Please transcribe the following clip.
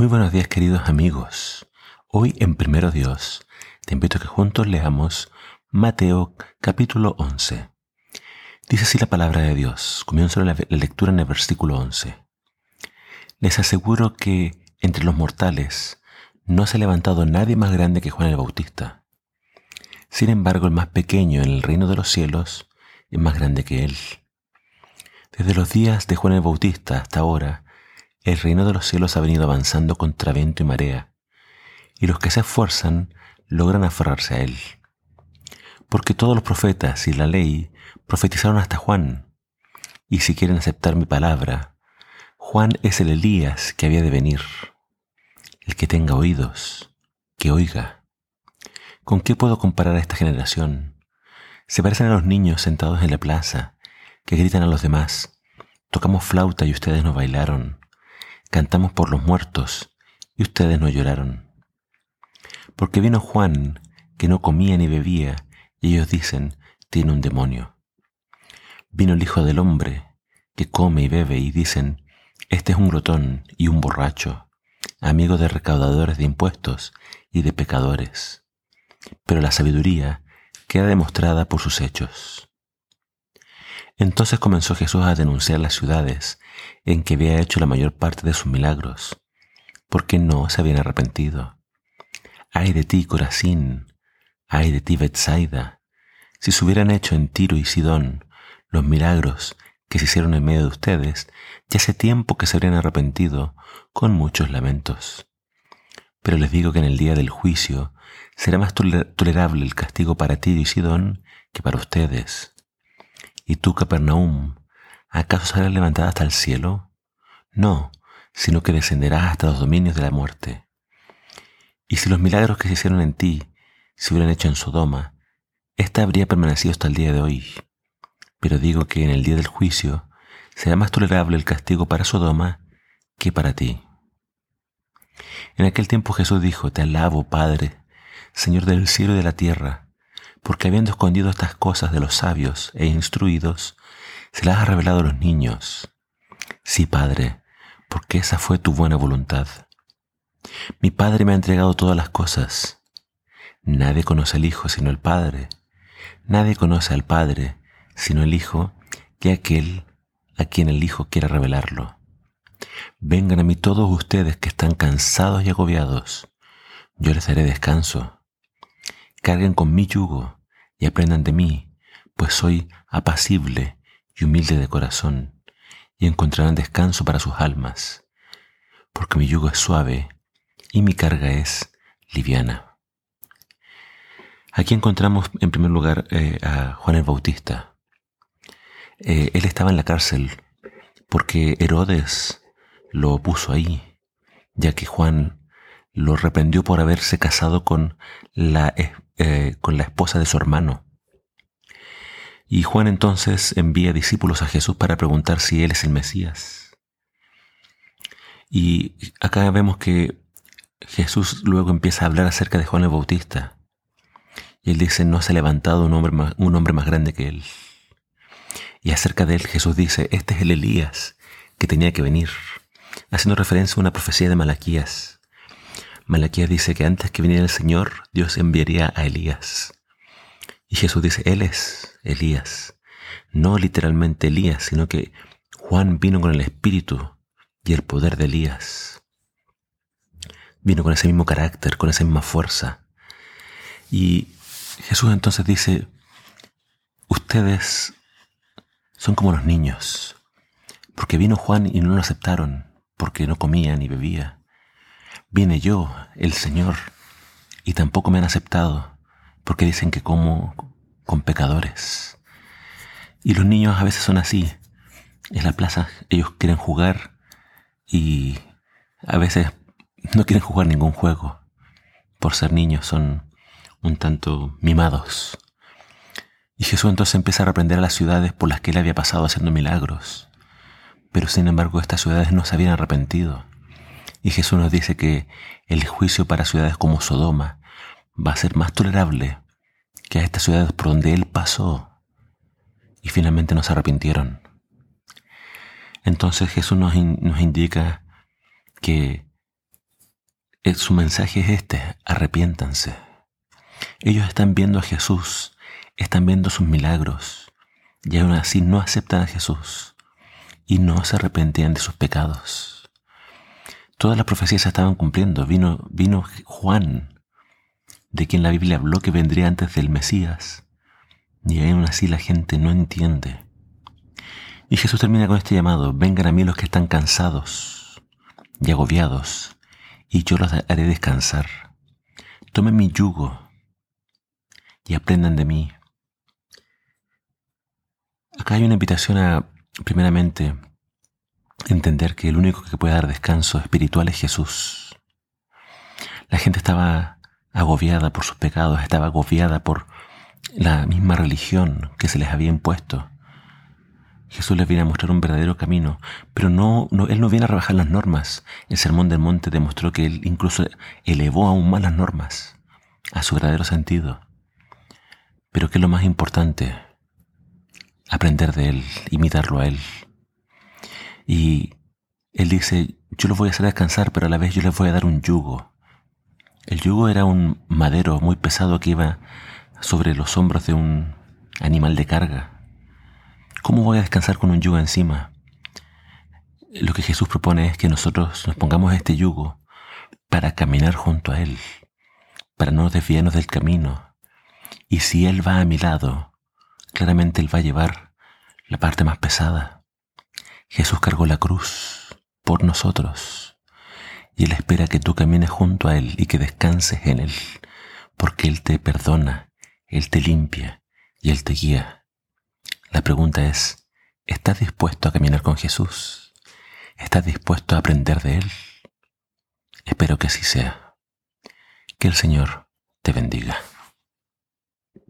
Muy buenos días queridos amigos. Hoy en Primero Dios te invito a que juntos leamos Mateo capítulo 11. Dice así la palabra de Dios. Comienzo la lectura en el versículo 11. Les aseguro que entre los mortales no se ha levantado nadie más grande que Juan el Bautista. Sin embargo, el más pequeño en el reino de los cielos es más grande que él. Desde los días de Juan el Bautista hasta ahora, el reino de los cielos ha venido avanzando contra viento y marea, y los que se esfuerzan logran aferrarse a él. Porque todos los profetas y la ley profetizaron hasta Juan, y si quieren aceptar mi palabra, Juan es el Elías que había de venir. El que tenga oídos, que oiga. ¿Con qué puedo comparar a esta generación? Se parecen a los niños sentados en la plaza, que gritan a los demás. Tocamos flauta y ustedes no bailaron. Cantamos por los muertos y ustedes no lloraron. Porque vino Juan, que no comía ni bebía, y ellos dicen, tiene un demonio. Vino el Hijo del Hombre, que come y bebe, y dicen, este es un glotón y un borracho, amigo de recaudadores de impuestos y de pecadores. Pero la sabiduría queda demostrada por sus hechos. Entonces comenzó Jesús a denunciar las ciudades en que había hecho la mayor parte de sus milagros, porque no se habían arrepentido. Ay de ti, Corazín, ay de ti, Bethsaida, si se hubieran hecho en Tiro y Sidón los milagros que se hicieron en medio de ustedes, ya hace tiempo que se habrían arrepentido con muchos lamentos. Pero les digo que en el día del juicio será más tolerable el castigo para ti y Sidón que para ustedes. ¿Y tú, Capernaum, acaso serás levantada hasta el cielo? No, sino que descenderás hasta los dominios de la muerte. Y si los milagros que se hicieron en ti se hubieran hecho en Sodoma, ésta habría permanecido hasta el día de hoy. Pero digo que en el día del juicio será más tolerable el castigo para Sodoma que para ti. En aquel tiempo Jesús dijo, Te alabo, Padre, Señor del cielo y de la tierra, porque habiendo escondido estas cosas de los sabios e instruidos, se las ha revelado a los niños. Sí, Padre, porque esa fue tu buena voluntad. Mi Padre me ha entregado todas las cosas. Nadie conoce al Hijo sino el Padre. Nadie conoce al Padre sino el Hijo que aquel a quien el Hijo quiera revelarlo. Vengan a mí todos ustedes que están cansados y agobiados. Yo les daré descanso. Carguen con mi yugo y aprendan de mí, pues soy apacible y humilde de corazón, y encontrarán descanso para sus almas, porque mi yugo es suave y mi carga es liviana. Aquí encontramos en primer lugar eh, a Juan el Bautista. Eh, él estaba en la cárcel porque Herodes lo puso ahí, ya que Juan lo reprendió por haberse casado con la, eh, con la esposa de su hermano. Y Juan entonces envía discípulos a Jesús para preguntar si Él es el Mesías. Y acá vemos que Jesús luego empieza a hablar acerca de Juan el Bautista. Y él dice, no se ha levantado un hombre, más, un hombre más grande que él. Y acerca de él Jesús dice, este es el Elías que tenía que venir, haciendo referencia a una profecía de Malaquías. Malaquías dice que antes que viniera el Señor, Dios enviaría a Elías. Y Jesús dice, Él es Elías. No literalmente Elías, sino que Juan vino con el espíritu y el poder de Elías. Vino con ese mismo carácter, con esa misma fuerza. Y Jesús entonces dice, ustedes son como los niños, porque vino Juan y no lo aceptaron, porque no comía ni bebía. Vine yo, el Señor, y tampoco me han aceptado, porque dicen que como con pecadores. Y los niños a veces son así. En la plaza ellos quieren jugar y a veces no quieren jugar ningún juego. Por ser niños son un tanto mimados. Y Jesús entonces empieza a reprender a las ciudades por las que él había pasado haciendo milagros. Pero sin embargo estas ciudades no se habían arrepentido. Y Jesús nos dice que el juicio para ciudades como Sodoma va a ser más tolerable que a estas ciudades por donde Él pasó y finalmente nos arrepintieron. Entonces Jesús nos, indica que su mensaje es este, arrepiéntanse. Ellos están viendo a Jesús, están viendo sus milagros, y aún así no aceptan a Jesús y no se arrepentían de sus pecados. Todas las profecías se estaban cumpliendo. Vino, vino Juan, de quien la Biblia habló que vendría antes del Mesías, y aún así la gente no entiende. Y Jesús termina con este llamado, vengan a mí los que están cansados y agobiados, y yo los haré descansar. Tomen mi yugo y aprendan de mí. Acá hay una invitación a, primeramente, entender que el único que puede dar descanso espiritual es Jesús. La gente estaba agobiada por sus pecados, estaba agobiada por la misma religión que se les había impuesto. Jesús les viene a mostrar un verdadero camino, pero no, Él no viene a rebajar las normas. El Sermón del Monte demostró que Él incluso elevó aún más las normas a su verdadero sentido. Pero ¿qué es lo más importante? Aprender de Él, imitarlo a Él. Y Él dice, yo los voy a hacer descansar, pero a la vez yo les voy a dar un yugo. El yugo era un madero muy pesado que iba sobre los hombros de un animal de carga. ¿Cómo voy a descansar con un yugo encima? Lo que Jesús propone es que nosotros nos pongamos este yugo para caminar junto a Él, para no desviarnos del camino. Y si Él va a mi lado, claramente Él va a llevar la parte más pesada. Jesús cargó la cruz por nosotros y Él espera que tú camines junto a Él y que descanses en Él, porque Él te perdona, Él te limpia y Él te guía. La pregunta es, ¿estás dispuesto a caminar con Jesús? ¿Estás dispuesto a aprender de Él? Espero que así sea. Que el Señor te bendiga.